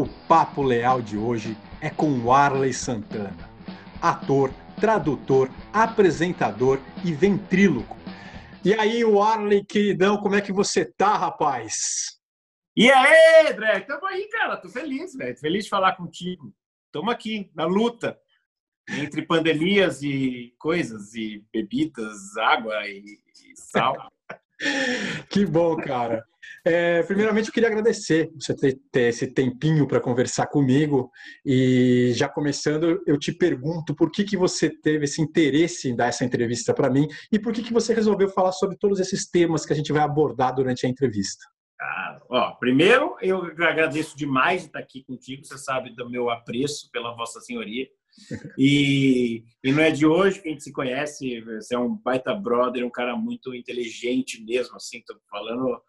O papo leal de hoje é com Warley Santana, ator, tradutor, apresentador e ventríloco. E aí, Warley, queridão, como é que você tá, rapaz? E aí, André? Tamo aí, cara. Tô feliz, velho. Feliz de falar contigo. Tamo aqui, na luta. Entre pandemias e coisas, e bebidas, água e, e sal. que bom, cara. É, primeiramente, eu queria agradecer você ter, ter esse tempinho para conversar comigo. E já começando, eu te pergunto por que, que você teve esse interesse em dar essa entrevista para mim e por que, que você resolveu falar sobre todos esses temas que a gente vai abordar durante a entrevista. Ah, ó, primeiro, eu agradeço demais de estar aqui contigo. Você sabe do meu apreço pela Vossa Senhoria. E, e não é de hoje que a gente se conhece. Você é um baita brother, um cara muito inteligente mesmo, assim. Tô falando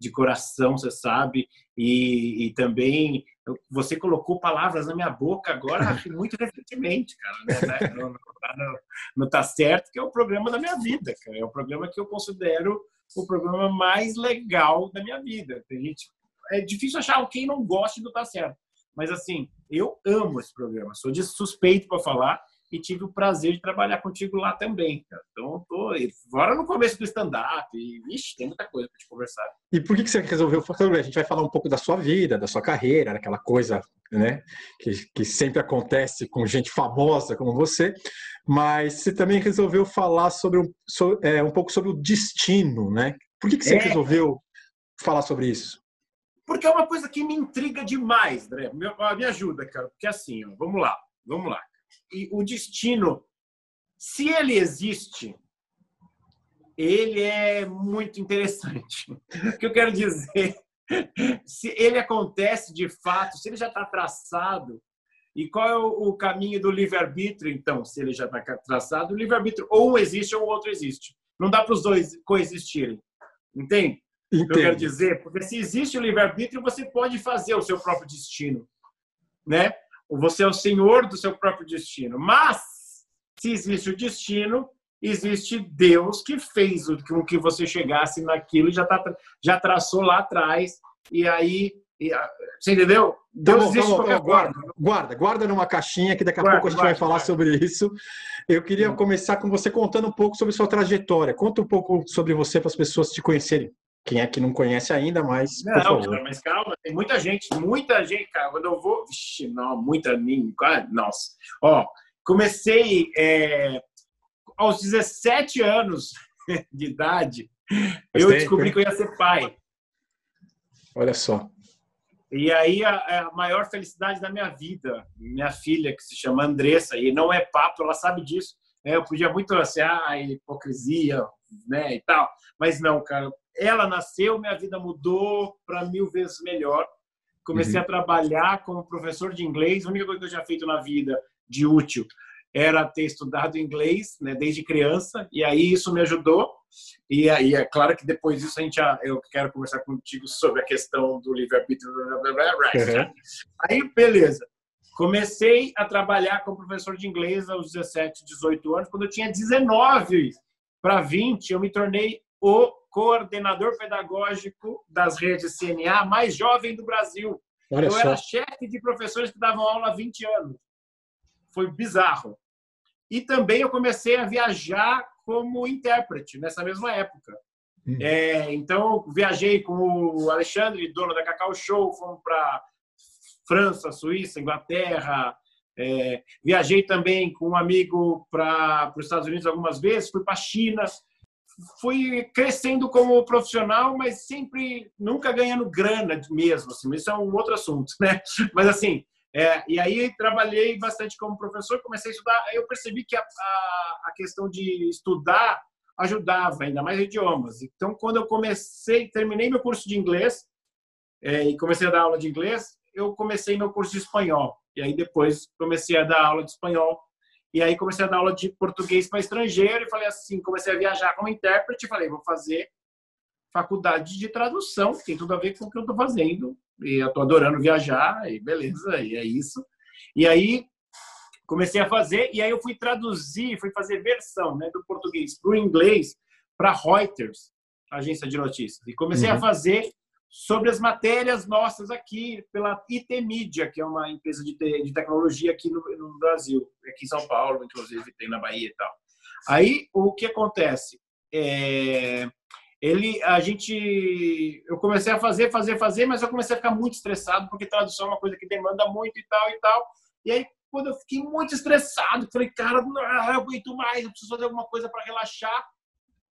de coração, você sabe, e, e, também você colocou palavras na minha boca agora, muito recentemente, cara, né? Não, não, não, tá certo, que é o programa da minha vida, cara, é o programa que eu considero o programa mais legal da minha vida. Tem gente, é difícil achar quem não goste do Tá Certo, mas assim, eu amo esse programa, sou de suspeito para falar, e tive o prazer de trabalhar contigo lá também. Cara. Então, tô agora no começo do stand-up e, vixe, tem muita coisa para te conversar. E por que, que você resolveu fazer? A gente vai falar um pouco da sua vida, da sua carreira, aquela coisa né, que, que sempre acontece com gente famosa como você, mas você também resolveu falar sobre um, so, é, um pouco sobre o destino, né? Por que, que você é. resolveu falar sobre isso? Porque é uma coisa que me intriga demais, André. Me, me ajuda, cara. Porque assim, ó, vamos lá, vamos lá e o destino, se ele existe, ele é muito interessante. O que eu quero dizer? Se ele acontece de fato, se ele já está traçado, e qual é o caminho do livre-arbítrio, então, se ele já está traçado? O livre-arbítrio ou um existe ou o outro existe. Não dá para os dois coexistirem. Entende? Entendo. Eu quero dizer? Porque se existe o livre-arbítrio, você pode fazer o seu próprio destino. Né? Você é o senhor do seu próprio destino. Mas, se existe o destino, existe Deus que fez com que você chegasse naquilo e já, tá, já traçou lá atrás. E aí, e, você entendeu? Deus tá bom, existe tá bom, guarda, guarda, guarda numa caixinha que daqui a guarda, pouco a gente guarda, vai falar guarda. sobre isso. Eu queria começar com você contando um pouco sobre sua trajetória. Conta um pouco sobre você para as pessoas te conhecerem. Quem é que não conhece ainda, mas. Não, cara, mas calma, tem muita gente, muita gente, cara. Quando eu vou. Vixe, não, muita. Nossa. Ó, comecei é, aos 17 anos de idade, eu descobri que eu ia ser pai. Olha só. E aí a, a, maior felicidade da minha vida, minha filha, que se chama Andressa, e não é papo, ela sabe disso. É, eu podia muito assim, ah, hipocrisia, né, e tal. Mas não, cara, ela nasceu, minha vida mudou para mil vezes melhor. Comecei uhum. a trabalhar como professor de inglês. A única coisa que eu já feito na vida de útil era ter estudado inglês, né, desde criança. E aí isso me ajudou. E aí é claro que depois disso a gente eu quero conversar contigo sobre a questão do livre arbítrio. Uhum. Aí beleza. Comecei a trabalhar como professor de inglês aos 17, 18 anos. Quando eu tinha 19 para 20, eu me tornei o coordenador pedagógico das redes CNA mais jovem do Brasil. Olha eu só. era chefe de professores que davam aula há 20 anos. Foi bizarro. E também eu comecei a viajar como intérprete nessa mesma época. Hum. É, então, viajei com o Alexandre, dono da Cacau Show, fomos para França, Suíça, Inglaterra. É, viajei também com um amigo para os Estados Unidos algumas vezes, fui para a China fui crescendo como profissional, mas sempre nunca ganhando grana mesmo. Assim, isso é um outro assunto, né? Mas assim, é, e aí trabalhei bastante como professor, comecei a estudar. Eu percebi que a, a, a questão de estudar ajudava ainda mais idiomas. Então, quando eu comecei, terminei meu curso de inglês é, e comecei a dar aula de inglês, eu comecei meu curso de espanhol. E aí depois comecei a dar aula de espanhol e aí comecei a dar aula de português para estrangeiro e falei assim, comecei a viajar como intérprete, falei, vou fazer faculdade de tradução, tem tudo a ver com o que eu estou fazendo. E eu estou adorando viajar, e beleza, e é isso. E aí comecei a fazer, e aí eu fui traduzir, fui fazer versão né, do português para o inglês para Reuters, agência de notícias. E comecei uhum. a fazer sobre as matérias nossas aqui pela IT Media, que é uma empresa de, te, de tecnologia aqui no, no, Brasil, aqui em São Paulo, inclusive tem na Bahia e tal. Aí o que acontece? É, ele, a gente, eu comecei a fazer, fazer, fazer, mas eu comecei a ficar muito estressado porque tradução é uma coisa que demanda muito e tal e tal. E aí quando eu fiquei muito estressado, falei, cara, não, aguento mais, eu preciso fazer alguma coisa para relaxar.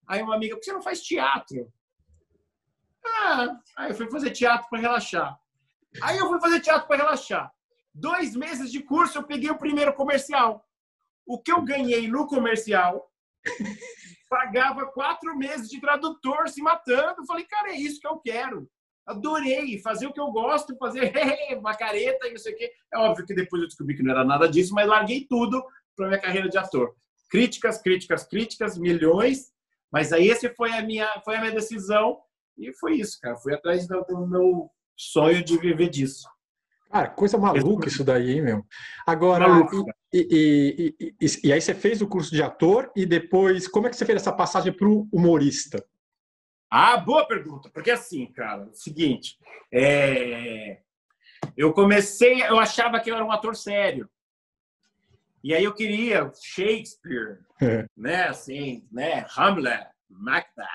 Aí uma amiga, por que você não faz teatro? Ah, aí eu fui fazer teatro para relaxar. Aí eu fui fazer teatro para relaxar. Dois meses de curso, eu peguei o primeiro comercial. O que eu ganhei no comercial pagava quatro meses de tradutor se matando. Falei, cara, é isso que eu quero. Adorei fazer o que eu gosto, fazer uma careta e não sei o quê. É óbvio que depois eu descobri que não era nada disso, mas larguei tudo para minha carreira de ator. Críticas, críticas, críticas, milhões. Mas aí esse foi a minha, foi a minha decisão e foi isso, cara. Fui atrás do, do meu sonho de viver disso. Cara, coisa maluca isso daí, hein, meu? Agora, e, e, e, e, aí você fez o curso de ator e depois, como é que você fez essa passagem para o humorista? Ah, boa pergunta. Porque assim, cara, é o seguinte, é... eu comecei, eu achava que eu era um ator sério. E aí eu queria Shakespeare, é. né, assim, né, Hamlet, Macbeth,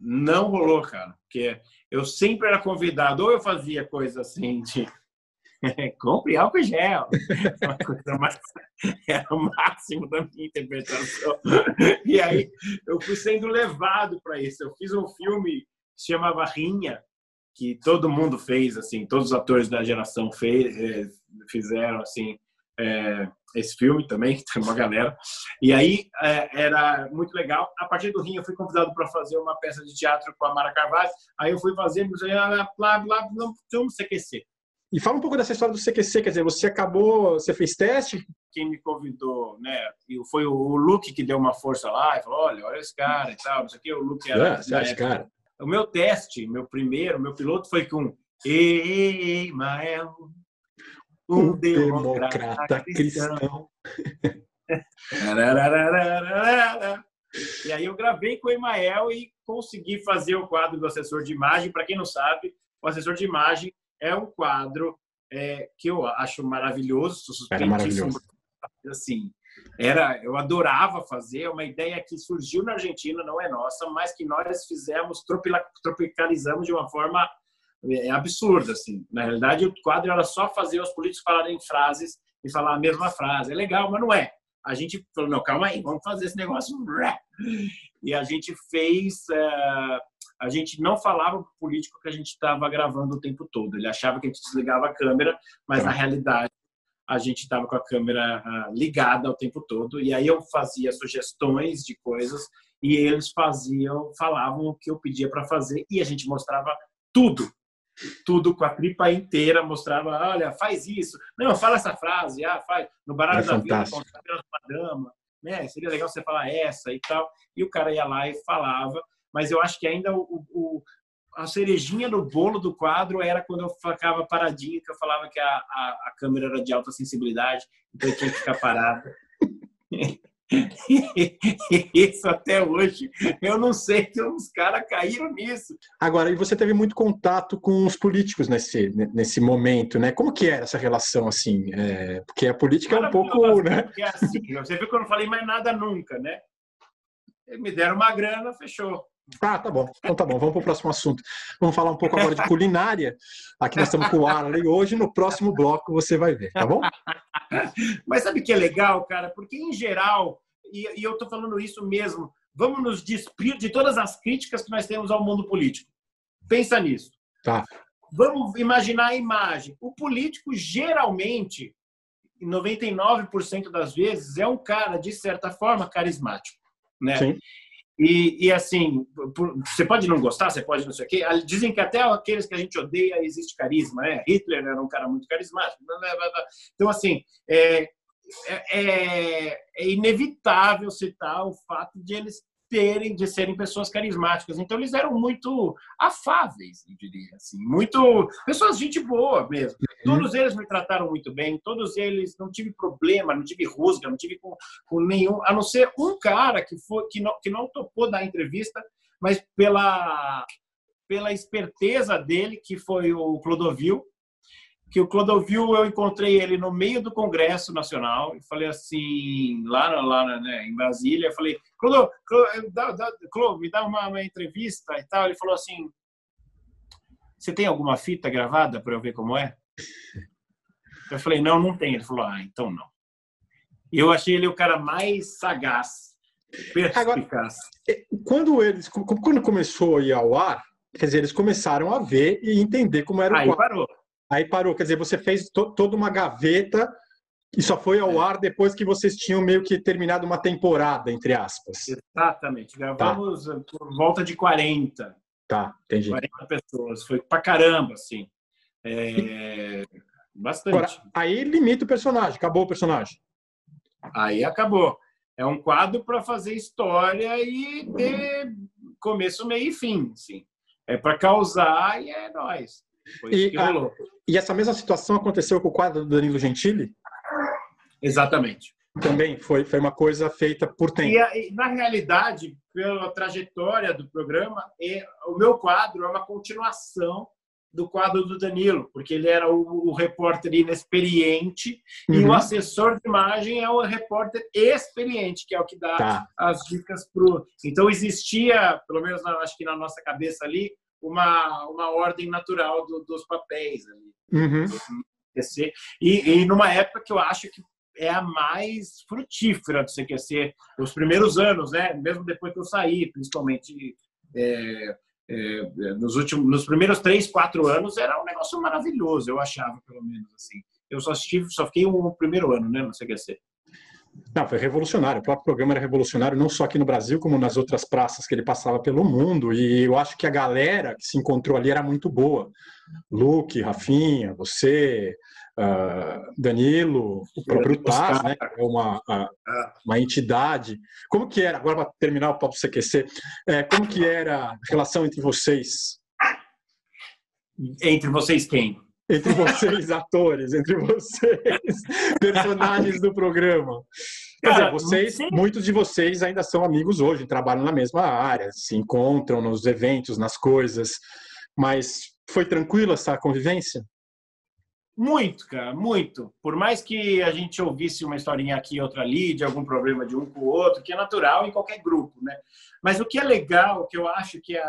não rolou, cara, porque eu sempre era convidado, ou eu fazia coisa assim de compre álcool gel, uma coisa mais, era o máximo da minha interpretação. E aí eu fui sendo levado para isso. Eu fiz um filme que se chamava Rinha, que todo mundo fez, assim, todos os atores da geração fez, eh, fizeram, assim, é, esse filme também, que tem uma galera. E aí é, era muito legal. A partir do Rim, eu fui convidado para fazer uma peça de teatro com a Mara Carvalho. Aí eu fui fazer, blá, blá, não, um CQC. E fala um pouco dessa história do CQC, quer dizer, você acabou, você fez teste? Quem me convidou, né, foi o Luke que deu uma força lá e falou, olha, olha esse cara e tal, não sei o Luke era... É, esse cara. O meu teste, meu primeiro, meu piloto foi com ei, Mael, um democrata cristão. e aí eu gravei com o Emael e consegui fazer o quadro do assessor de imagem. Para quem não sabe, o assessor de imagem é um quadro é, que eu acho maravilhoso. Era maravilhoso. Assim, era, eu adorava fazer, é uma ideia que surgiu na Argentina, não é nossa, mas que nós fizemos, tropicalizamos de uma forma é absurdo, assim. Na realidade, o quadro era só fazer os políticos falarem frases e falar a mesma frase. É legal, mas não é. A gente falou, não, calma aí, vamos fazer esse negócio. E a gente fez... Uh, a gente não falava para o político que a gente estava gravando o tempo todo. Ele achava que a gente desligava a câmera, mas na realidade a gente estava com a câmera uh, ligada o tempo todo. E aí eu fazia sugestões de coisas e eles faziam, falavam o que eu pedia para fazer e a gente mostrava tudo tudo com a tripa inteira, mostrava, olha, faz isso. Não, fala essa frase, ah, faz. No baralho é da fantástico. vida, uma dama, né? Seria legal você falar essa e tal. E o cara ia lá e falava, mas eu acho que ainda o, o a cerejinha no bolo do quadro era quando eu ficava paradinho, que eu falava que a, a, a câmera era de alta sensibilidade, então eu tinha que ficar parado. Isso até hoje, eu não sei que os caras caíram nisso. Agora, e você teve muito contato com os políticos nesse, nesse momento, né? Como que era essa relação, assim? É, porque a política é um pouco, né? É assim, você viu que eu não falei mais nada nunca, né? Me deram uma grana, fechou. Ah, tá bom. Então tá bom, vamos para o próximo assunto. Vamos falar um pouco agora de culinária. Aqui nós estamos com o Arley hoje, no próximo bloco você vai ver, tá bom? Mas sabe o que é legal, cara? Porque em geral, e, e eu estou falando isso mesmo, vamos nos despir de todas as críticas que nós temos ao mundo político. Pensa nisso. Tá. Vamos imaginar a imagem. O político geralmente, 99% das vezes, é um cara de certa forma carismático, né? Sim. E, e, assim, você pode não gostar, você pode não sei o quê. Dizem que até aqueles que a gente odeia existe carisma, né? Hitler era um cara muito carismático. Então, assim, é, é, é, é inevitável citar o fato de eles terem, de serem pessoas carismáticas. Então, eles eram muito afáveis, eu diria, assim, muito pessoas gente boa mesmo. Uhum. Todos eles me trataram muito bem, todos eles não tive problema, não tive rusga, não tive com, com nenhum, a não ser um cara que foi que não, que não topou dar entrevista, mas pela pela esperteza dele, que foi o Clodovil, que o Clodovil eu encontrei ele no meio do Congresso Nacional. E falei assim lá lá né, em Brasília. Eu falei Clodo, Clodo, me dá uma, uma, entrevista e tal. Ele falou assim você tem alguma fita gravada para eu ver como é? Eu falei não não tem ele falou ah então não. E eu achei ele o cara mais sagaz perspicaz. Agora, é, quando eles quando começou a ir ao ar quer dizer eles começaram a ver e entender como era o Aí quadro. parou Aí parou, quer dizer, você fez to toda uma gaveta e só foi ao é. ar depois que vocês tinham meio que terminado uma temporada, entre aspas. Exatamente. Gravamos tá. por volta de 40. Tá, entendi. 40 pessoas. Foi pra caramba, assim. É... Bastante. Agora, aí limita o personagem, acabou o personagem. Aí acabou. É um quadro para fazer história e ter começo, meio e fim. Sim. É para causar e é nós. E, a, e, essa mesma situação aconteceu com o quadro do Danilo Gentili? Exatamente. Também foi, foi uma coisa feita por tempo. E, na realidade, pela trajetória do programa, é, o meu quadro é uma continuação do quadro do Danilo, porque ele era o, o repórter inexperiente uhum. e o assessor de imagem é o repórter experiente, que é o que dá tá. as dicas pro. Então existia, pelo menos na, acho que na nossa cabeça ali, uma, uma ordem natural do, dos papéis ali. Uhum. E, e numa época que eu acho que é a mais frutífera do CQC, os primeiros anos, né? Mesmo depois que eu saí, principalmente é, é, nos últimos, nos primeiros três, quatro anos, era um negócio maravilhoso, eu achava, pelo menos assim. Eu só estive, só fiquei um primeiro ano, né, no CQC. Não, foi revolucionário. O próprio programa era revolucionário, não só aqui no Brasil, como nas outras praças que ele passava pelo mundo. E eu acho que a galera que se encontrou ali era muito boa. Luke, Rafinha, você, uh, Danilo, o próprio Taz, né? É uma, uh, uma entidade. Como que era, agora para terminar o papo CQC, é, como que era a relação entre vocês? Entre vocês quem? Entre vocês, atores, entre vocês, personagens do programa. Quer dizer, vocês, muitos de vocês ainda são amigos hoje, trabalham na mesma área, se encontram nos eventos, nas coisas, mas foi tranquila essa convivência? Muito, cara, muito. Por mais que a gente ouvisse uma historinha aqui e outra ali, de algum problema de um com o outro, que é natural em qualquer grupo, né? Mas o que é legal, que eu acho que é,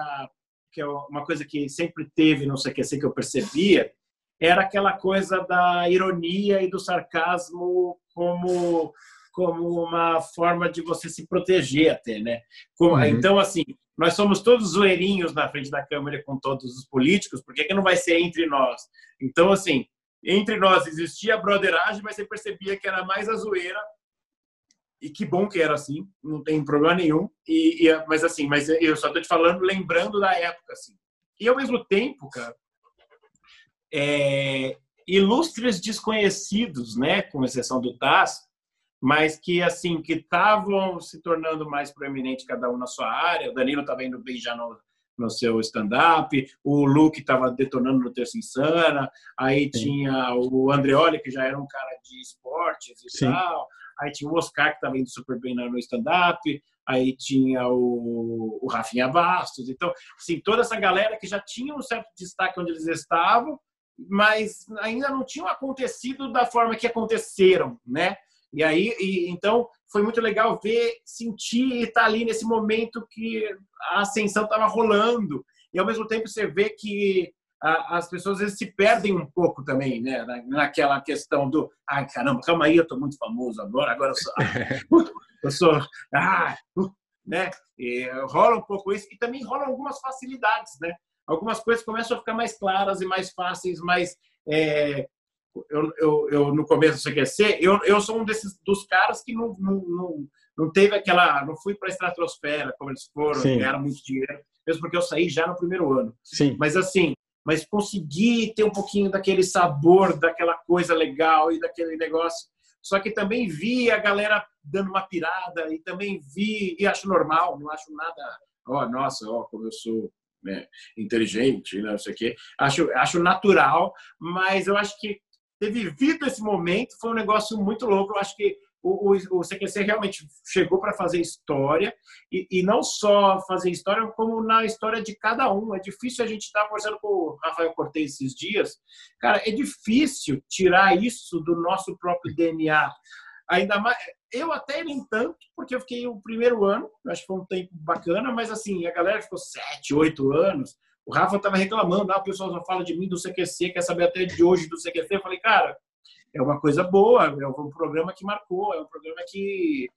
que é uma coisa que sempre teve no CQC que eu percebia, era aquela coisa da ironia e do sarcasmo como como uma forma de você se proteger até, né? Uhum. Então, assim, nós somos todos zoeirinhos na frente da câmera com todos os políticos, por que, que não vai ser entre nós? Então, assim, entre nós existia a broderagem, mas você percebia que era mais a zoeira e que bom que era assim, não tem problema nenhum. E, e mas assim, mas eu só estou te falando, lembrando da época, assim. E ao mesmo tempo, cara, é, ilustres desconhecidos, né, com exceção do Taz, mas que assim que estavam se tornando mais proeminentes cada um na sua área. O Danilo estava indo bem já no, no seu stand-up, o Luke estava detonando no Terça Insana, aí Sim. tinha o Andreoli, que já era um cara de esportes e Sim. tal, aí tinha o Oscar, que estava indo super bem no stand-up, aí tinha o, o Rafinha Bastos, então, assim, toda essa galera que já tinha um certo destaque onde eles estavam, mas ainda não tinham acontecido da forma que aconteceram, né? E aí, e, então, foi muito legal ver, sentir e estar tá ali nesse momento que a ascensão estava rolando. E ao mesmo tempo você vê que a, as pessoas às vezes se perdem um pouco também, né? Na, naquela questão do, ai caramba, calma aí, eu estou muito famoso agora, agora eu sou, eu sou, ah, né? E rola um pouco isso e também rolam algumas facilidades, né? Algumas coisas começam a ficar mais claras e mais fáceis, mais é, eu, eu, eu, no começo do CQC, eu, eu sou um desses dos caras que não, não, não, não teve aquela, não fui para a estratosfera como eles foram, Sim. ganharam muito dinheiro, mesmo porque eu saí já no primeiro ano. Sim. Mas assim, mas consegui ter um pouquinho daquele sabor, daquela coisa legal e daquele negócio. Só que também vi a galera dando uma pirada e também vi e acho normal, não acho nada, ó, oh, nossa, ó, oh, como eu sou né, inteligente, né, não sei o quê. Acho, acho natural, mas eu acho que ter vivido esse momento foi um negócio muito louco. Eu acho que o, o, o CQC realmente chegou para fazer história e, e, não só fazer história, como na história de cada um. É difícil a gente estar tá conversando com o Rafael Cortez esses dias. Cara, é difícil tirar isso do nosso próprio DNA. Ainda mais, eu até nem tanto, porque eu fiquei o primeiro ano, acho que foi um tempo bacana, mas assim, a galera ficou sete, oito anos. O Rafa estava reclamando, ah, o pessoal só fala de mim do CQC, quer saber até de hoje do CQC. Eu falei, cara, é uma coisa boa, é um programa que marcou, é um programa que,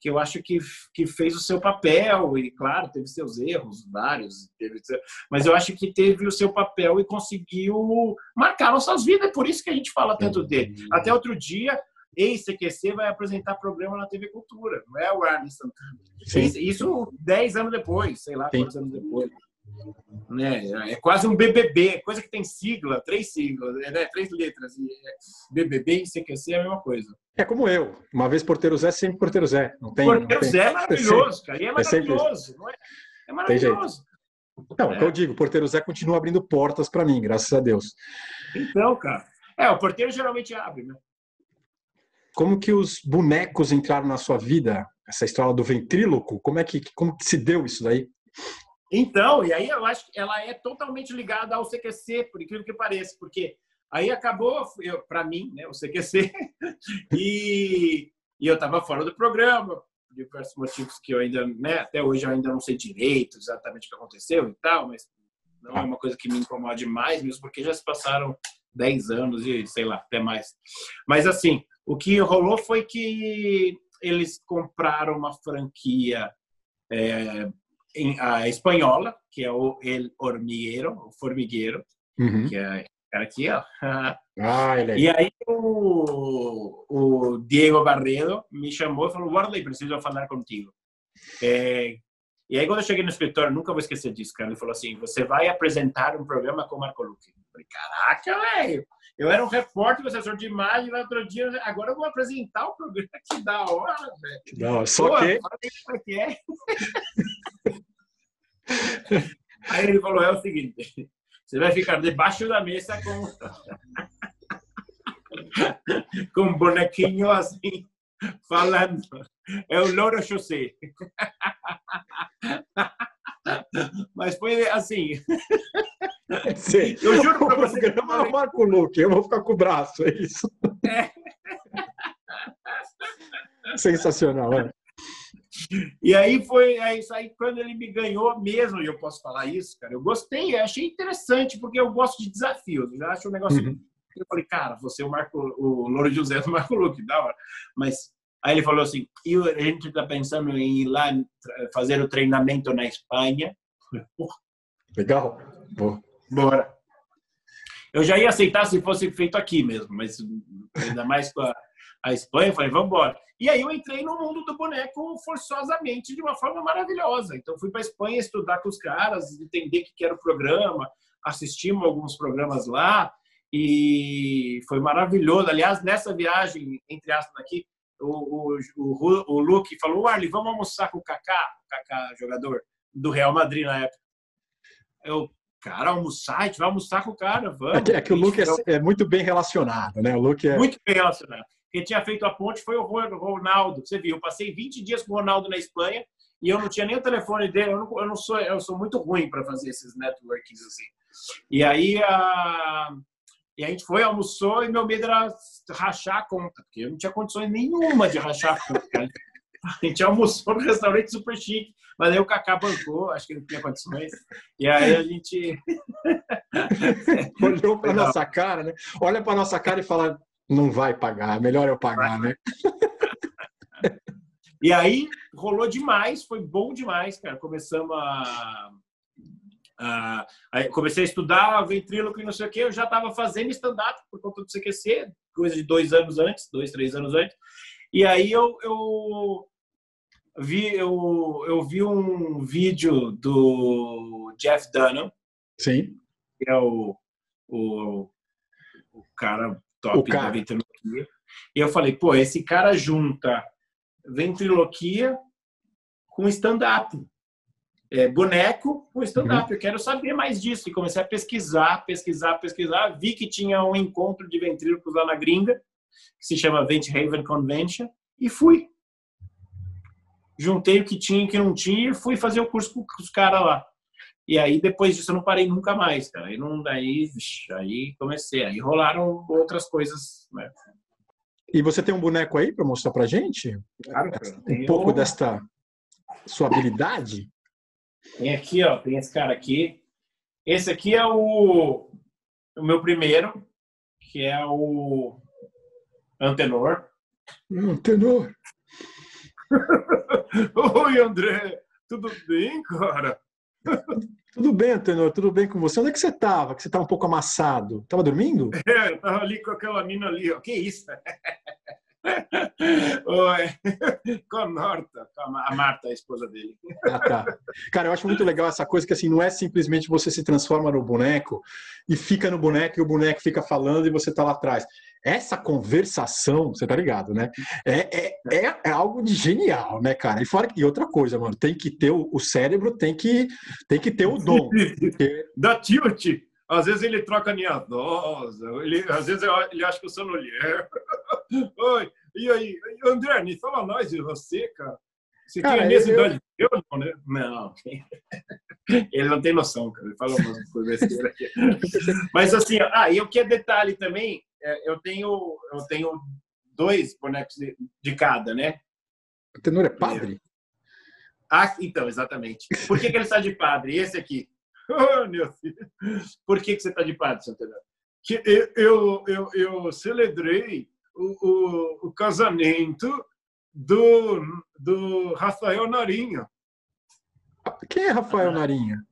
que eu acho que, que fez o seu papel, e claro, teve seus erros, vários, teve, mas eu acho que teve o seu papel e conseguiu marcar nossas vidas, é por isso que a gente fala tanto dele. Até outro dia, ex-CQC vai apresentar programa na TV Cultura, não é o Arne Santana. Isso, isso dez anos depois, sei lá Sim. quantos anos depois. Né? É quase um BBB, coisa que tem sigla, três siglas, né? três letras. E BBB e CQC é a mesma coisa. É como eu. Uma vez porteiro Zé, sempre porteiro Zé. Não tem, porteiro não tem... Zé é maravilhoso, cara. E é maravilhoso. É, é maravilhoso. Não, é o que eu digo, porteiro Zé continua abrindo portas para mim, graças a Deus. Então, cara. É, o porteiro geralmente abre, né? Como que os bonecos entraram na sua vida? Essa história do ventríloco, como é que como que se deu isso daí? Então, e aí eu acho que ela é totalmente ligada ao CQC, por incrível que pareça, porque aí acabou, para mim, né, o CQC, e, e eu estava fora do programa, por diversos motivos que eu ainda, né, até hoje eu ainda não sei direito exatamente o que aconteceu e tal, mas não é uma coisa que me incomoda mais, mesmo porque já se passaram 10 anos e sei lá, até mais. Mas assim, o que rolou foi que eles compraram uma franquia é, em, a espanhola, que é o El Hormigueiro, o Formigueiro, uhum. que é aqui, ó. Ah, ele é. E aí o, o Diego Barredo me chamou e falou, Warley, preciso falar contigo. É, e aí quando eu cheguei no escritório, nunca vou esquecer disso, cara, ele falou assim, você vai apresentar um programa com o Marco Luque. Eu falei, caraca, velho, eu era um repórter, assessor de imagem, no outro dia, agora eu vou apresentar o programa, que da hora, velho. Não, só Pô, que... É que é? Aí ele falou: é o seguinte, você vai ficar debaixo da mesa com, com um bonequinho assim, falando. É o Louro José. Mas foi assim. Sim. Eu juro para você. Eu não marco o look, eu vou ficar com o braço, é isso. É. Sensacional, é. E aí foi é isso aí quando ele me ganhou mesmo, e eu posso falar isso, cara. Eu gostei, eu achei interessante, porque eu gosto de desafios. Eu acho um negócio. Uhum. Eu falei, cara, você é o Marco, o Louro José do Marco Luque, da hora. Mas aí ele falou assim: e a gente está pensando em ir lá fazer o treinamento na Espanha. Legal. Boa. Bora. Eu já ia aceitar se fosse feito aqui mesmo, mas ainda mais com a, a Espanha, eu falei, vamos embora. E aí eu entrei no mundo do boneco forçosamente de uma forma maravilhosa. Então fui para a Espanha estudar com os caras, entender o que era o programa, assistimos alguns programas lá e foi maravilhoso. Aliás, nessa viagem, entre aspas aqui, o, o, o, o Luke falou, Arley, vamos almoçar com o Kaká, o Kaká, jogador do Real Madrid na época. Eu, cara, almoçar, a gente vai almoçar com o cara, vamos. É que, é que o Luke é, é, muito bem relacionado, né? O Luke é... Muito bem relacionado. Quem tinha feito a ponte foi o Ronaldo. Você viu, eu passei 20 dias com o Ronaldo na Espanha e eu não tinha nem o telefone dele. Eu não, eu não sou, eu sou muito ruim para fazer esses networkings assim. E aí a e a gente foi, almoçou e meu medo era rachar a conta, porque eu não tinha condições nenhuma de rachar a conta. A gente almoçou no restaurante super chique, mas aí o Kaká bancou, acho que não tinha condições. E aí a gente. Olhou para nossa cara, né? Olha para nossa cara e fala: não vai pagar, melhor eu pagar, né? e aí rolou demais, foi bom demais, cara. Começamos a, a, a comecei a estudar ventríloco e não sei o que. Eu já estava fazendo stand-up por conta do CQC, coisa de dois anos antes, dois, três anos antes. E aí eu, eu vi eu, eu vi um vídeo do Jeff Dunham, sim, que é o, o, o cara top da ventriloquia. E eu falei, pô, esse cara junta ventriloquia com stand-up. É, boneco com stand-up. Uhum. Eu quero saber mais disso. E comecei a pesquisar, pesquisar, pesquisar. Vi que tinha um encontro de ventrílocos lá na gringa, que se chama Vent Haven Convention. e fui. Juntei o que tinha e o que não tinha e fui fazer o curso com os caras lá. E aí, depois disso, eu não parei nunca mais, cara. Aí, não, aí, aí comecei. Aí rolaram outras coisas, né? E você tem um boneco aí para mostrar pra gente? Claro, um pouco desta sua habilidade? Tem aqui, ó. Tem esse cara aqui. Esse aqui é o, o meu primeiro, que é o Antenor. Antenor. Oi, André. Tudo bem, cara? Tudo bem, Antenor, tudo bem com você? Onde é que você estava? Que você estava um pouco amassado. Tava dormindo? É, eu tava ali com aquela mina ali, ó. Que isso? Oi. Com a Marta, a Marta, a esposa dele. Ah, tá. Cara, eu acho muito legal essa coisa que assim, não é simplesmente você se transforma no boneco e fica no boneco e o boneco fica falando e você tá lá atrás essa conversação, você tá ligado, né? É, é, é, é, algo de genial, né, cara? E, fora, e outra coisa, mano, tem que ter o, o cérebro, tem que, tem que ter o dom. Porque... Da tilt. Às vezes ele troca a minha dose, ele, às vezes ele acha que eu sou mulher. Oi, e aí, André, me fala nós de você, cara. Você cara, tem a mesma eu... idade que eu, não, né? Não. Ele não tem noção, cara. Ele fala umas coisas aqui. Mas assim, ah, e o que é detalhe também, é, eu tenho eu tenho dois bonecos de, de cada, né? O tenor é padre? Ah, então, exatamente. Por que, que ele está de padre? Esse aqui. Oh, meu filho. Por que, que você está de padre, Santenor? Que eu, eu, eu, eu celebrei o, o, o, casamento do, do Rafael Narinho. Quem é Rafael Narinho?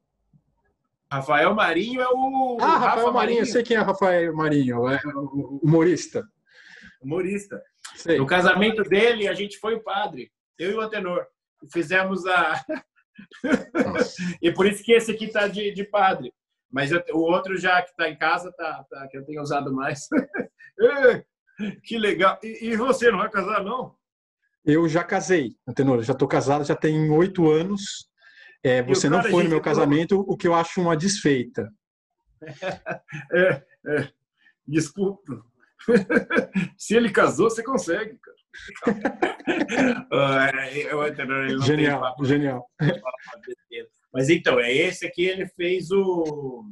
Rafael Marinho é o. Ah, Rafael Rafa Marinho, eu sei quem é Rafael Marinho, é o humorista. Humorista. Sei. No casamento dele, a gente foi o padre, eu e o Antenor. Fizemos a. e por isso que esse aqui tá de, de padre. Mas eu, o outro já que está em casa, tá, tá, que eu tenho usado mais. que legal. E, e, você não vai casar, não? Eu já casei, Antenor. Já estou casado, já tem oito anos. É, você não foi no meu casamento, o que eu acho uma desfeita. É, é, desculpa. Se ele casou, você consegue, genial, genial. Mas então, é esse aqui, ele fez o,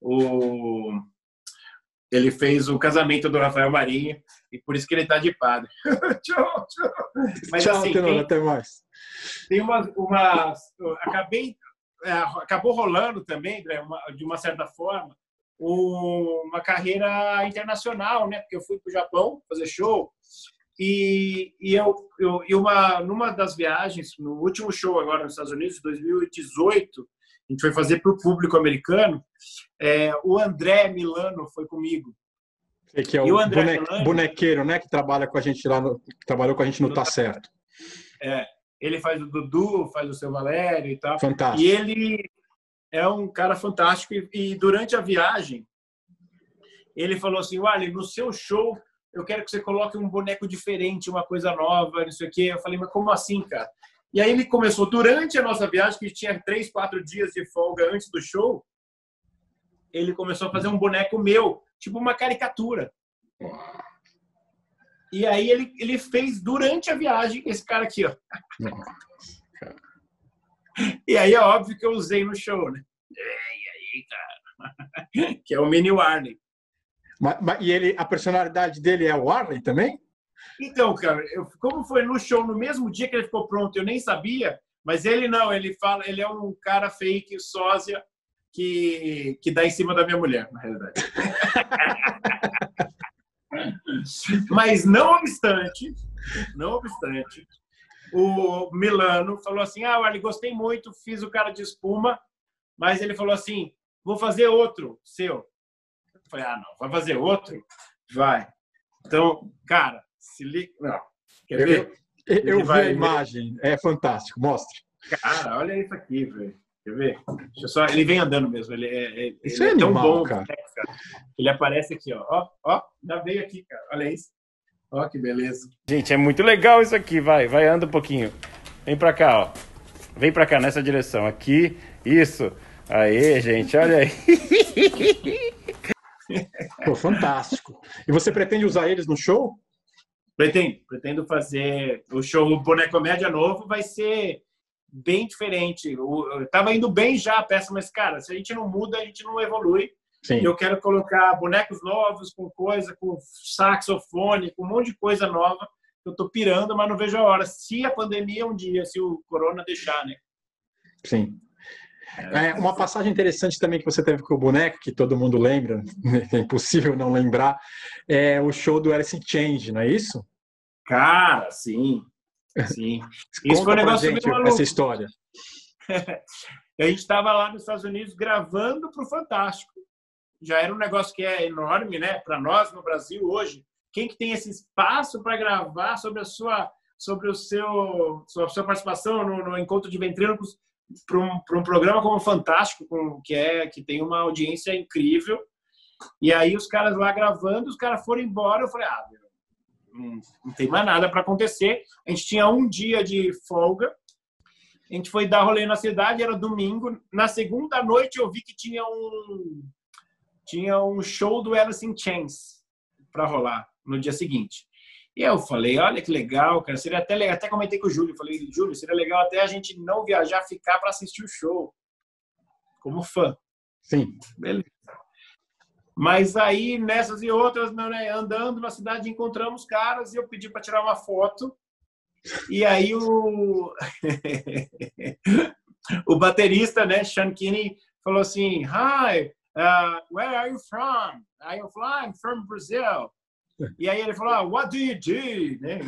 o ele fez o casamento do Rafael Marinho e por isso que ele está de padre. tchau, tchau. Mas, tchau, assim, até mais. Tem uma, uma acabei, é, acabou rolando também, de uma certa forma, uma carreira internacional, né? Porque eu fui para o Japão fazer show e, e eu, eu e uma numa das viagens, no último show agora nos Estados Unidos, 2018, a gente foi fazer para o público americano. É, o André Milano foi comigo. Sei que é o, o André boneque, Milano, bonequeiro, né? Que trabalha com a gente lá, no, trabalhou com a gente no Tá Certo. É, ele faz o Dudu, faz o seu Valério e tal. Fantástico. E ele é um cara fantástico. E, e durante a viagem, ele falou assim: Olha, no seu show eu quero que você coloque um boneco diferente, uma coisa nova, não sei o quê. Eu falei, mas como assim, cara? E aí ele começou, durante a nossa viagem, que tinha três, quatro dias de folga antes do show, ele começou a fazer um boneco meu, tipo uma caricatura. E aí ele, ele fez durante a viagem esse cara aqui, ó. E aí é óbvio que eu usei no show, né? E aí, cara? Que é o Mini Warney. Mas, mas, e ele, a personalidade dele é o Warney também? Então, cara, eu, como foi no show no mesmo dia que ele ficou pronto, eu nem sabia, mas ele não, ele fala, ele é um cara fake, sósia, que, que dá em cima da minha mulher, na realidade. mas não obstante, não obstante, o Milano falou assim: Ah, olha, gostei muito, fiz o cara de espuma, mas ele falou assim: vou fazer outro seu. Eu falei: Ah, não, vai fazer outro? Vai. Então, cara, se liga. Não. Quer eu, ver? Eu, eu vi a imagem, é fantástico, mostre. Cara, olha isso aqui, velho. Quer ver? Deixa só, ele vem andando mesmo. Ele é, é isso ele é, é animal, tão bom, cara. Né, cara. Ele aparece aqui, ó. Ó, ó, já veio aqui, cara. Olha isso. Ó, que beleza. Gente, é muito legal isso aqui. Vai, vai, anda um pouquinho. Vem pra cá, ó. Vem pra cá, nessa direção. Aqui, isso. Aê, gente, olha aí. Pô, fantástico. E você pretende usar eles no show? Pretendo, pretendo fazer o show o Boneco Média novo, vai ser bem diferente. Eu tava indo bem já a peça, mas, cara, se a gente não muda, a gente não evolui. Sim. Eu quero colocar bonecos novos, com coisa, com saxofone, com um monte de coisa nova. Eu tô pirando, mas não vejo a hora. Se a pandemia um dia, se o corona deixar, né? Sim. É, uma passagem interessante também que você teve com o boneco, que todo mundo lembra, é impossível não lembrar, é o show do Alice Change, não é isso? Cara, sim. Sim. Isso foi um negócio gente, essa história. a gente estava lá nos Estados Unidos gravando para o Fantástico. Já era um negócio que é enorme, né? Para nós no Brasil hoje, quem que tem esse espaço para gravar sobre a sua sobre o seu sobre a sua participação no, no encontro de ventrílocos para um, um programa como Fantástico, que é que tem uma audiência incrível. E aí os caras lá gravando, os caras foram embora. Eu falei, ah, não, não tem mais nada para acontecer. A gente tinha um dia de folga. A gente foi dar rolê na cidade, era domingo. Na segunda noite eu vi que tinha um tinha um show do Alice in Chains para rolar no dia seguinte. E eu falei, olha que legal, cara, seria até legal. Até comentei com o Júlio, falei, Júlio, seria legal até a gente não viajar, ficar para assistir o show, como fã. Sim. Beleza. Mas aí, nessas e outras, né, andando na cidade, encontramos caras e eu pedi para tirar uma foto. E aí o, o baterista, né, Sean Kinney, falou assim, Hi, uh, where are you from? Aí eu falei, I'm from Brazil. E aí ele falou, ah, what do you do? Né?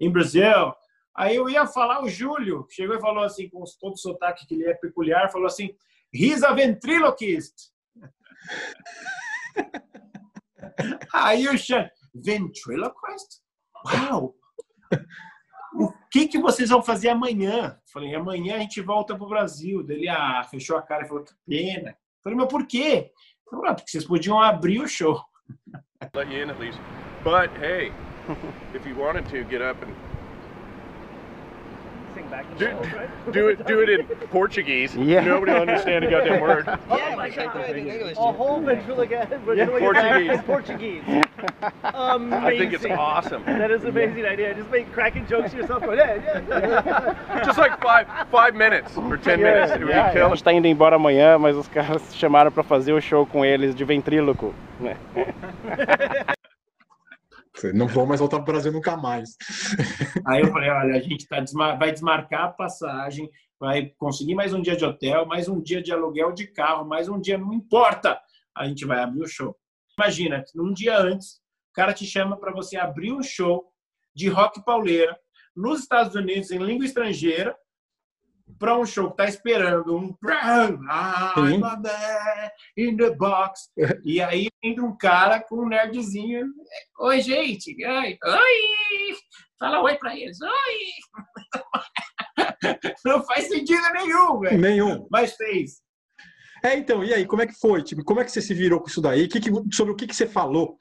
Em Brasil. Aí eu ia falar, o Júlio chegou e falou assim, com todo o sotaque que ele é peculiar, falou assim, he's a ventriloquist. aí o Xan, ventriloquist? Uau! O que, que vocês vão fazer amanhã? Falei, amanhã a gente volta para o Brasil. Ele ah, fechou a cara e falou, que pena. Falei, mas por quê? Falei, ah, porque vocês podiam abrir o show. Let you in at least. But hey, if you wanted to, get up and sing back do, right? do it. Do it in Portuguese. Yeah. Nobody will understand a goddamn word. Yeah, my God. A whole ventriloquist yeah. Portuguese. Portuguese. Amazing. I think it's awesome. That is an amazing idea. Just make cracking jokes to yourself. Going, yeah, yeah. Just like five five minutes or ten minutes. It would yeah, kill. A gente está indo embora amanhã, mas os caras chamaram para fazer o show com eles de ventríloco. Né? Não vou mais voltar para o Brasil nunca mais. Aí eu falei, olha, a gente tá vai desmarcar a passagem, vai conseguir mais um dia de hotel, mais um dia de aluguel de carro, mais um dia, não importa. A gente vai abrir o show. Imagina, um dia antes, o cara te chama para você abrir um show de rock pauleira nos Estados Unidos, em língua estrangeira, para um show que tá esperando um I'm in the box. E aí entra um cara com um nerdzinho. Oi, gente. Oi. Oi. Fala oi para eles. Oi. Não faz sentido nenhum, velho. Nenhum. Mas fez. É, então, e aí, como é que foi? Tipo, como é que você se virou com isso daí? Que que, sobre o que, que você falou?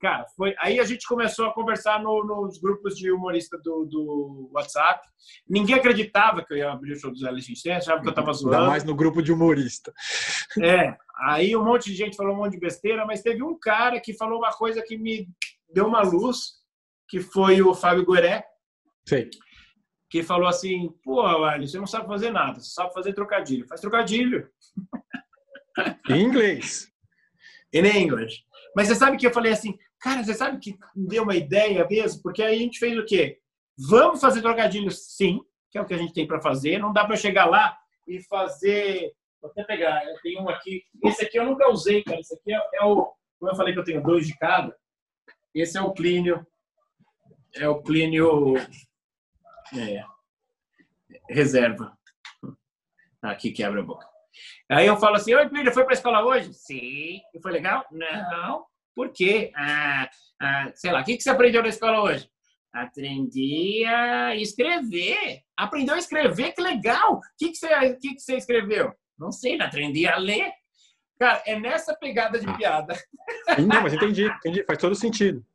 Cara, foi aí a gente começou a conversar no, nos grupos de humorista do, do, WhatsApp. Ninguém acreditava que eu ia abrir o show dos LX, achava que eu tava zoando. Ainda mais no grupo de humorista. É, aí um monte de gente falou um monte de besteira, mas teve um cara que falou uma coisa que me deu uma luz, que foi o Fábio Gueré. Sei. Que falou assim: pô, Arlen, você não sabe fazer nada, você sabe fazer trocadilho. Faz trocadilho. Em inglês. In English. Mas você sabe que eu falei assim, Cara, você sabe que me deu uma ideia mesmo? Porque aí a gente fez o quê? Vamos fazer trocadilhos, sim, que é o que a gente tem para fazer. Não dá para chegar lá e fazer. Vou até pegar, eu tenho um aqui. Esse aqui eu nunca usei, cara. Esse aqui é, é o. Como eu falei que eu tenho dois de cada, esse é o Plínio. É o Plínio. É, reserva. Aqui quebra a boca. Aí eu falo assim: Oi, Plínio, foi para a escola hoje? Sim. E foi legal? Não. Por quê? Ah, ah, sei lá, o que, que você aprendeu na escola hoje? Aprendi a escrever. Aprendeu a escrever? Que legal! O que, que, você, que, que você escreveu? Não sei, não aprendi a ler. Cara, é nessa pegada de ah. piada. Não, mas entendi, entendi. Faz todo sentido.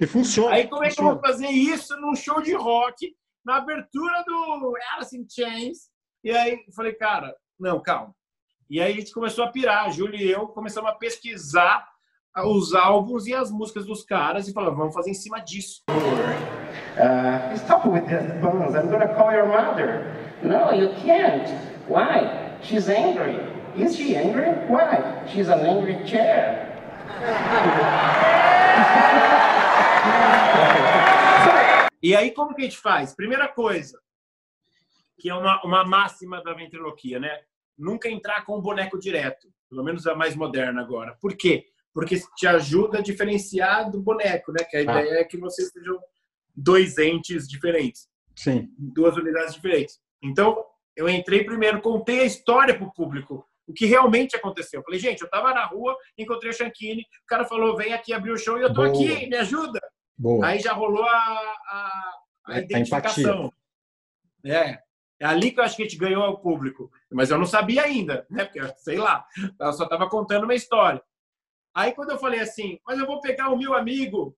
E funciona. Aí como é que eu vou fazer isso num show de rock, na abertura do Alice in Chains? E aí eu falei, cara, não, calma. E aí a gente começou a pirar, a Júlia e eu começamos a pesquisar os álbuns e as músicas dos caras e falava, vamos fazer em cima disso. Uh, stop with the buns. I'm gonna call your mother. No, you can't. Why? She's angry. Is she angry? Why? She's an angry chair. E aí, como que a gente faz? Primeira coisa, que é uma, uma máxima da ventriloquia, né? Nunca entrar com o boneco direto, pelo menos a mais moderna agora. Por quê? Porque te ajuda a diferenciar do boneco, né? Que a ah. ideia é que vocês sejam dois entes diferentes. Sim. Duas unidades diferentes. Então, eu entrei primeiro, contei a história para o público, o que realmente aconteceu. falei, gente, eu estava na rua, encontrei o Shankini, o cara falou, vem aqui abrir o show e eu tô Boa. aqui, me ajuda. Boa. Aí já rolou a, a, a identificação. A é. É ali que eu acho que a gente ganhou o público. Mas eu não sabia ainda, né? Porque, sei lá, eu só estava contando uma história. Aí quando eu falei assim, mas eu vou pegar o meu amigo,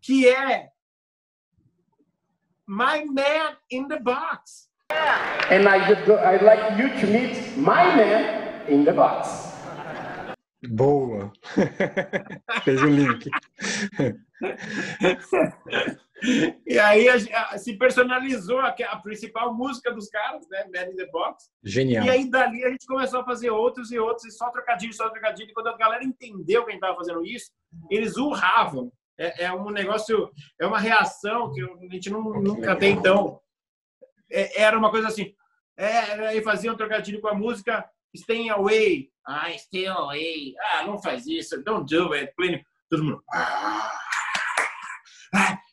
que é My Man in the Box. And I'd, I'd like you to meet my man in the box. Boa! Fez o link. e aí a, a, se personalizou a, a, principal música dos caras, né? Man in the Box. Genial. E aí dali a gente começou a fazer outros e outros, e só trocadilho, só trocadilho. E quando a galera entendeu que a gente estava fazendo isso, eles urravam. É, é, um negócio, é uma reação que a gente não, nunca tem então. É, era uma coisa assim. É, aí faziam um trocadilho com a música Stay Away. Ah, Stay Away. Ah, não faz isso. Don't do it. Todo mundo. Ah, ah.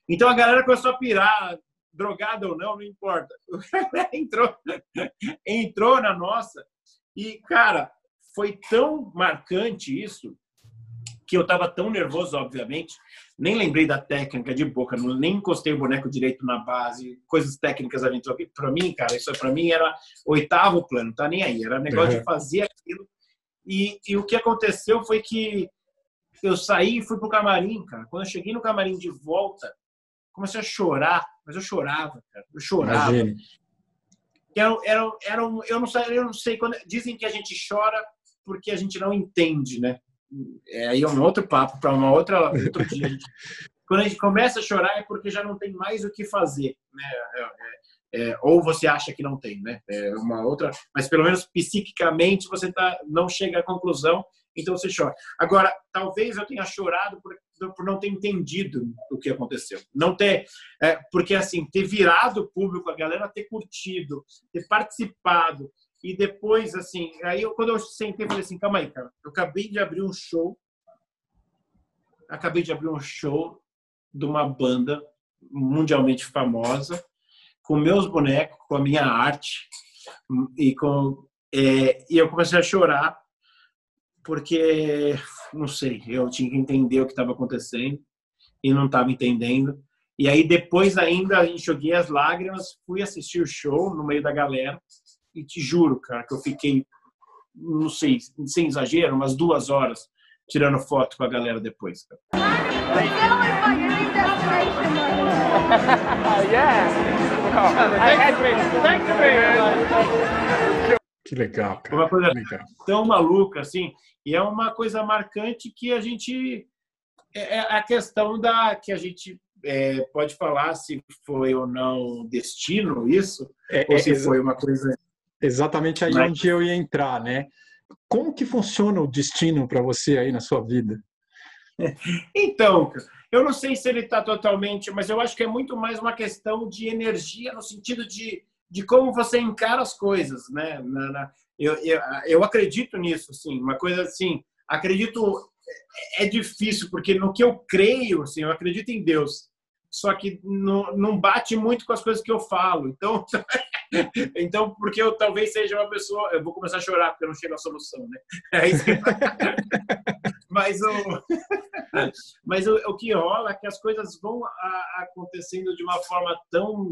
Então a galera começou a pirar, drogada ou não, não importa. entrou, entrou na nossa. E, cara, foi tão marcante isso que eu estava tão nervoso, obviamente, nem lembrei da técnica de boca, nem encostei o boneco direito na base, coisas técnicas ali. Para mim, cara, isso para mim era oitavo plano, tá nem aí. Era negócio uhum. de fazer aquilo. E, e o que aconteceu foi que eu saí e fui pro camarim, cara. Quando eu cheguei no camarim de volta, comecei a chorar, mas eu chorava, cara. Eu chorava. Era, era, era um, eu não sei, eu não sei quando dizem que a gente chora porque a gente não entende, né? É aí é um outro papo para uma outra outro dia. quando a gente começa a chorar é porque já não tem mais o que fazer, né? É, é, é, ou você acha que não tem, né? É uma outra, mas pelo menos psiquicamente você tá, não chega à conclusão então você chora. Agora, talvez eu tenha chorado por, por não ter entendido o que aconteceu. Não ter, é, porque assim, ter virado público, a galera ter curtido, ter participado, e depois, assim, aí eu, quando eu sentei, falei assim, calma aí, cara, eu acabei de abrir um show, acabei de abrir um show de uma banda mundialmente famosa, com meus bonecos, com a minha arte, e com é, e eu comecei a chorar porque, não sei, eu tinha que entender o que estava acontecendo e não estava entendendo. E aí, depois ainda, enxuguei as lágrimas, fui assistir o show no meio da galera e te juro, cara, que eu fiquei, não sei, sem exagero, umas duas horas tirando foto com a galera depois. Cara. Que legal, cara. Uma coisa legal. tão maluca, assim. E é uma coisa marcante que a gente. É, é a questão da que a gente é, pode falar se foi ou não destino isso, é, ou se é, foi uma coisa. Exatamente aí Mas... onde eu ia entrar, né? Como que funciona o destino para você aí na sua vida? Então, eu não sei se ele está totalmente, mas eu acho que é muito mais uma questão de energia no sentido de, de como você encara as coisas, né? Na, na, eu, eu, eu acredito nisso, assim, uma coisa assim, acredito é, é difícil porque no que eu creio, assim, eu acredito em Deus, só que não, não bate muito com as coisas que eu falo. Então, então porque eu talvez seja uma pessoa, eu vou começar a chorar porque eu não chego à solução, né? É isso que... mas o mas o, o, que rola é que as coisas vão a, acontecendo de uma forma tão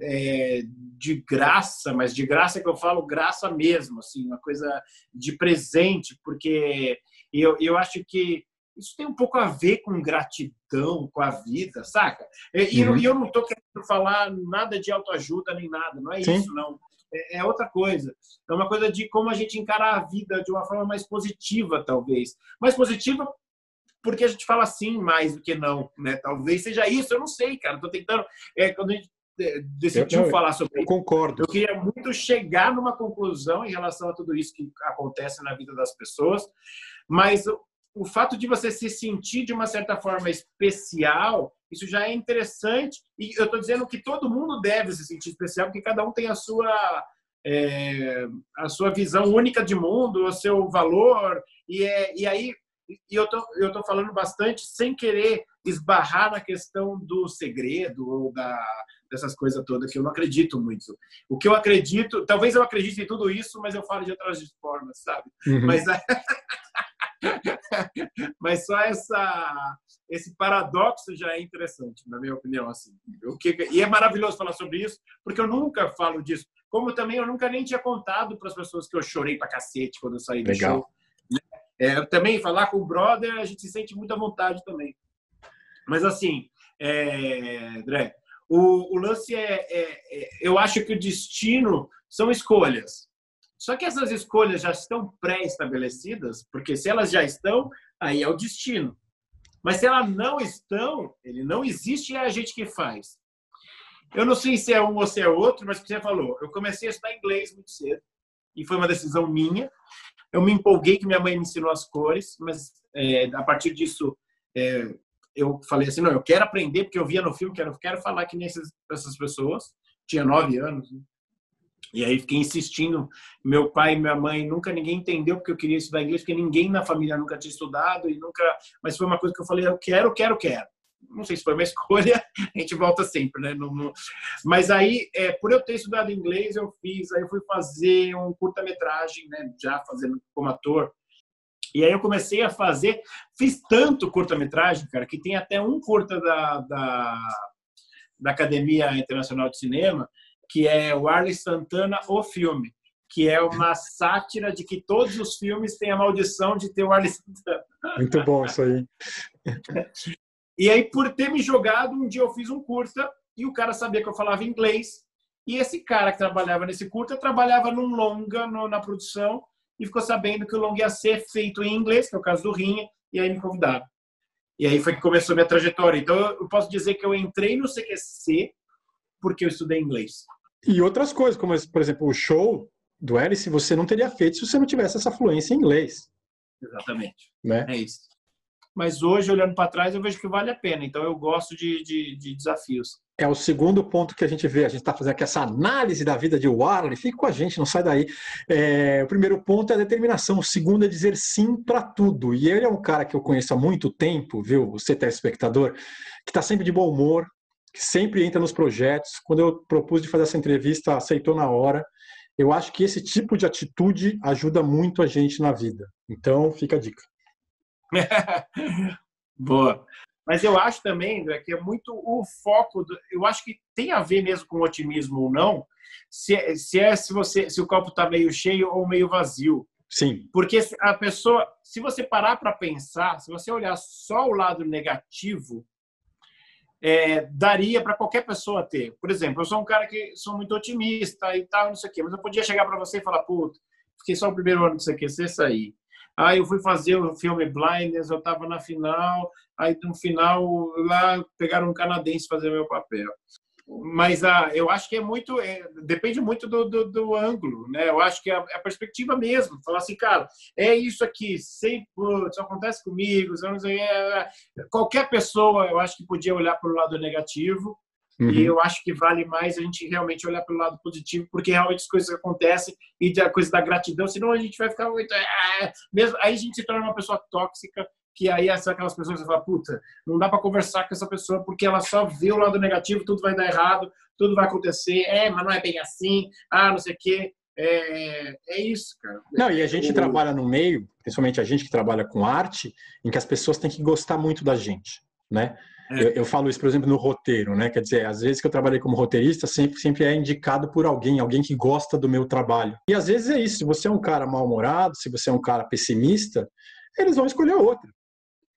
é, de graça, mas de graça que eu falo graça mesmo, assim, uma coisa de presente, porque eu, eu acho que isso tem um pouco a ver com gratidão, com a vida, saca? E, uhum. eu não estou querendo falar nada de autoajuda nem nada, não é Sim. isso, não. É, é, outra coisa. É uma coisa de como a gente encarar a vida de uma forma mais positiva, talvez. Mais positiva porque a gente fala sim mais do que não, né? Talvez seja isso, eu não sei, cara. Tô tentando. É, quando a gente é, decidiu Eu- falar sobre Eu concordo. eu queria muito chegar numa conclusão em relação a tudo isso que acontece na vida das pessoas, mas o, fato de você se sentir de uma certa forma especial, isso já é interessante. E eu estou dizendo que todo mundo deve se sentir especial, porque cada um tem a sua é, a sua visão única de mundo, o seu valor. E, é, e aí e eu tô, eu tô falando bastante sem querer esbarrar na questão do segredo ou da, dessas coisas todas que eu não acredito muito. O que eu acredito, talvez eu acredite em tudo isso, mas eu falo de outras formas, sabe? Uhum. Mas, mas só essa, esse paradoxo já é interessante, na minha opinião. Assim. O que, e é maravilhoso falar sobre isso, porque eu nunca falo disso. Como também eu nunca nem tinha contado para as pessoas que eu chorei pra cacete quando eu saí do Legal. show. É, eu também falar com o brother, a gente se sente muita vontade também. Mas assim, é, André, o, o lance é, é- é- eu acho que o destino são escolhas. Só que essas escolhas já estão pré-estabelecidas, porque se elas já estão, aí é o destino. Mas se elas não estão, ele não existe e é a gente que faz. Eu não sei se é um ou se é outro, mas o que você falou, eu comecei a estudar inglês muito cedo e foi uma decisão minha. Eu me empolguei que minha mãe me ensinou as cores, mas é, a partir disso é, eu falei assim, não, eu quero aprender porque eu via no filme, quero, quero falar que nem essas, essas pessoas. Tinha nove anos. né? E aí fiquei insistindo. Meu pai e minha mãe nunca ninguém entendeu porque eu queria estudar inglês, porque ninguém na família nunca tinha estudado e nunca. Mas foi uma coisa que eu falei, eu quero, quero, quero. Não sei se foi uma escolha, a gente volta sempre, né? Mas aí, é, por eu ter estudado inglês, eu fiz, aí eu fui fazer um curta-metragem, né? Já fazendo como ator. E aí eu comecei a fazer, fiz tanto curta-metragem, cara, que tem até um curta da, da, da Academia Internacional de Cinema, que é o Arlie Santana, o filme, que é uma sátira de que todos os filmes têm a maldição de ter o Arlie Santana. Muito bom isso aí. E aí, por ter me jogado, um dia eu fiz um curta e o cara sabia que eu falava inglês. E esse cara que trabalhava nesse curta trabalhava num longa no- na produção e ficou sabendo que o longa ia ser feito em inglês, que é o caso do Rinha, e aí me convidaram. E aí foi que começou minha trajetória. Então, eu posso dizer que eu entrei no CQC porque eu estudei inglês. E outras coisas, como, por exemplo, o show do Hélice, você não teria feito se você não tivesse essa fluência em inglês, Exatamente. né? É isso. Mas hoje, olhando para trás, eu vejo que vale a pena. Então, eu gosto de, de, de desafios. É o segundo ponto que a gente vê. A gente está fazendo aqui essa análise da vida de Warley. Fique com a gente, não sai daí. É, o primeiro ponto é a determinação. O segundo é dizer sim para tudo. E ele é um cara que eu conheço há muito tempo, viu? Você, telespectador, que está sempre de bom humor, que sempre entra nos projetos. Quando eu propus de fazer essa entrevista, aceitou na hora. Eu acho que esse tipo de atitude ajuda muito a gente na vida. Então, fica a dica. Boa. Mas eu acho também, André, que é muito o foco. Do, eu acho que tem a ver mesmo com otimismo ou não, se é se, é, se você se o copo está meio cheio ou meio vazio. Sim, Porque a pessoa, se você parar para pensar, se você olhar só o lado negativo, é, daria para qualquer pessoa ter. Por exemplo, eu sou um cara que sou muito otimista e tal, não sei o quê, mas eu podia chegar para você e falar, puta, fiquei só o primeiro ano do CQC sair. Aí eu fui fazer o filme Blinders, eu estava na final, aí no final lá pegaram um canadense fazer meu papel. Mas ah, eu acho que é muito, é, depende muito do, do, do ângulo, né? Eu acho que é a, é a perspectiva mesmo. Falar assim, cara, é isso aqui, sempre isso acontece comigo, sei, é, é. qualquer pessoa, eu acho que podia olhar para o lado negativo Uhum. e eu acho que vale mais a gente realmente olhar pelo lado positivo, porque realmente as coisas acontecem e a coisa da gratidão, senão a gente vai ficar muito. "Ah", mesmo, aí a gente se torna uma pessoa tóxica, que aí são aquelas pessoas que você fala, puta, não dá para conversar com essa pessoa porque ela só vê o lado negativo, tudo vai dar errado, tudo vai acontecer, é, mas não é bem assim, ah, não sei o quê. É, é isso, cara. Não, e a gente O- trabalha no meio, principalmente a gente que trabalha com arte, em que as pessoas têm que gostar muito da gente, né? É. Eu, eu falo isso, por exemplo, no roteiro, né? Quer dizer, às vezes que eu trabalhei como roteirista, sempre, sempre é indicado por alguém, alguém que gosta do meu trabalho. E às vezes é isso, se você é um cara mal-humorado, se você é um cara pessimista, eles vão escolher outro.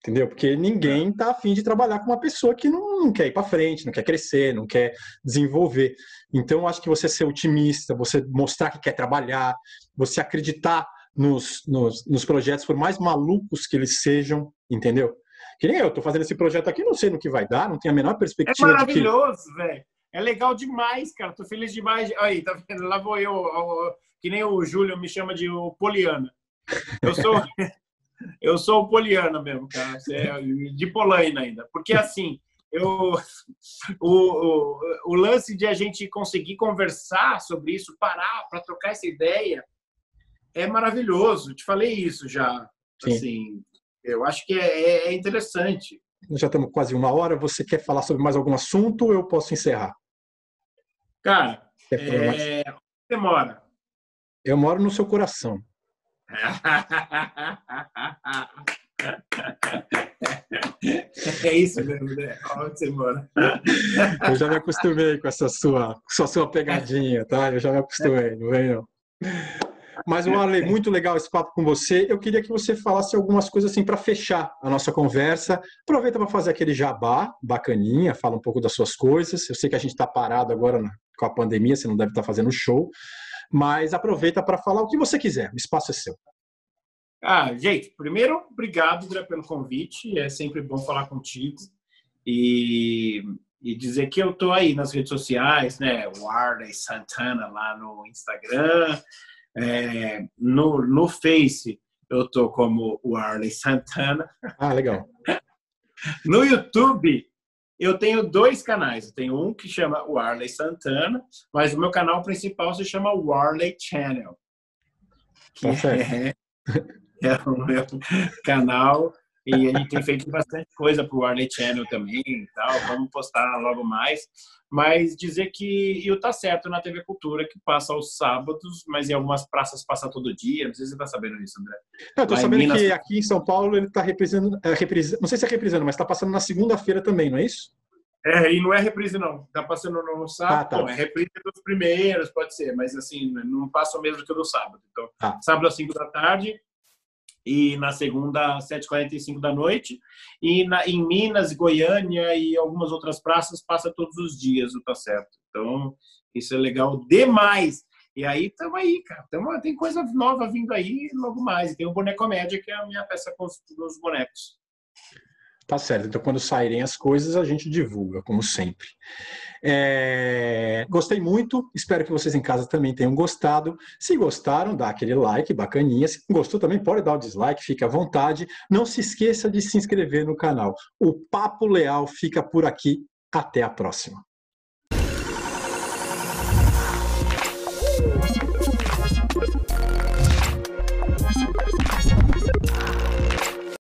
Entendeu? Porque ninguém tá afim de trabalhar com uma pessoa que não, não quer ir para frente, não quer crescer, não quer desenvolver. Então, acho que você ser otimista, você mostrar que quer trabalhar, você acreditar nos, nos, nos projetos, por mais malucos que eles sejam, entendeu? Que nem eu, tô fazendo esse projeto aqui, não sei no que vai dar, não tenho a menor É perspectiva que. maravilhoso, velho. É legal demais, cara. Tô feliz demais. Aí, tá vendo? Lá vou eu, que nem o Júlio me chama de o Poliana. Eu sou, eu sou o Poliana mesmo, cara. É De Polaina ainda. Porque assim, eu, o, o, o lance de a gente conseguir conversar sobre isso, parar para trocar essa ideia, é maravilhoso. Te falei isso já. Sim. Assim, eu acho que é, é interessante. Nós já estamos quase uma hora. Você quer falar sobre mais algum assunto ou eu posso encerrar? Cara, é, onde você mora? Eu moro no seu coração. É isso mesmo, né? Você mora? Eu já me acostumei com essa sua, essa sua pegadinha, tá? Eu já me acostumei, não vem não. Mas, Warley, muito legal esse papo com você. Eu queria que você falasse algumas coisas assim para fechar a nossa conversa. Aproveita para fazer aquele jabá bacaninha, fala um pouco das suas coisas. Eu sei que a gente está parado agora com a pandemia, você não deve estar fazendo show, mas aproveita para falar o que você quiser. O espaço é seu. Ah, gente, primeiro, obrigado André, pelo convite. É sempre bom falar contigo e, e dizer que eu tô aí nas redes sociais, né? Warley Santana lá no Instagram, é, no, no Face eu tô como Warley Santana. Ah, legal. No YouTube, eu tenho dois canais. Eu tenho um que chama Warley Santana, mas o meu canal principal se chama Warley Channel. Que Tá é, é o meu canal. E a gente tem feito bastante coisa pro Warley Channel também e tal. Vamos postar logo mais. Mas dizer que e o Tá Certo na TV Cultura, que passa aos sábados, mas em algumas praças passa todo dia. Não sei se você tá sabendo disso, André. Eu Lá sabendo Minas- que aqui em São Paulo ele está reprisando, é, não sei se é reprisando, mas está passando na segunda-feira também, não é isso? É, e não é reprise, não. Tá passando no sábado. Ah, tá. Bom, é reprise dos primeiros, pode ser, mas assim, não passa o mesmo que o do sábado. Então, Ah. sábado às 5 da tarde e na segunda às 7h45 da noite. E na, em Minas, Goiânia e algumas outras praças passa todos os dias, o Tá Certo. Então, isso é legal demais. E aí, tamo aí, cara. Tamo, tem coisa nova vindo aí logo mais. Tem o Bonecomédia, que é a minha peça com os, dos bonecos. Tá certo. Então, quando saírem as coisas, a gente divulga, como sempre. É, Gostei muito. Espero que vocês em casa também tenham gostado. Se gostaram, dá aquele like, bacaninha. Se gostou também, pode dar o dislike, fique à vontade. Não se esqueça de se inscrever no canal. O Papo Leal fica por aqui. Até a próxima.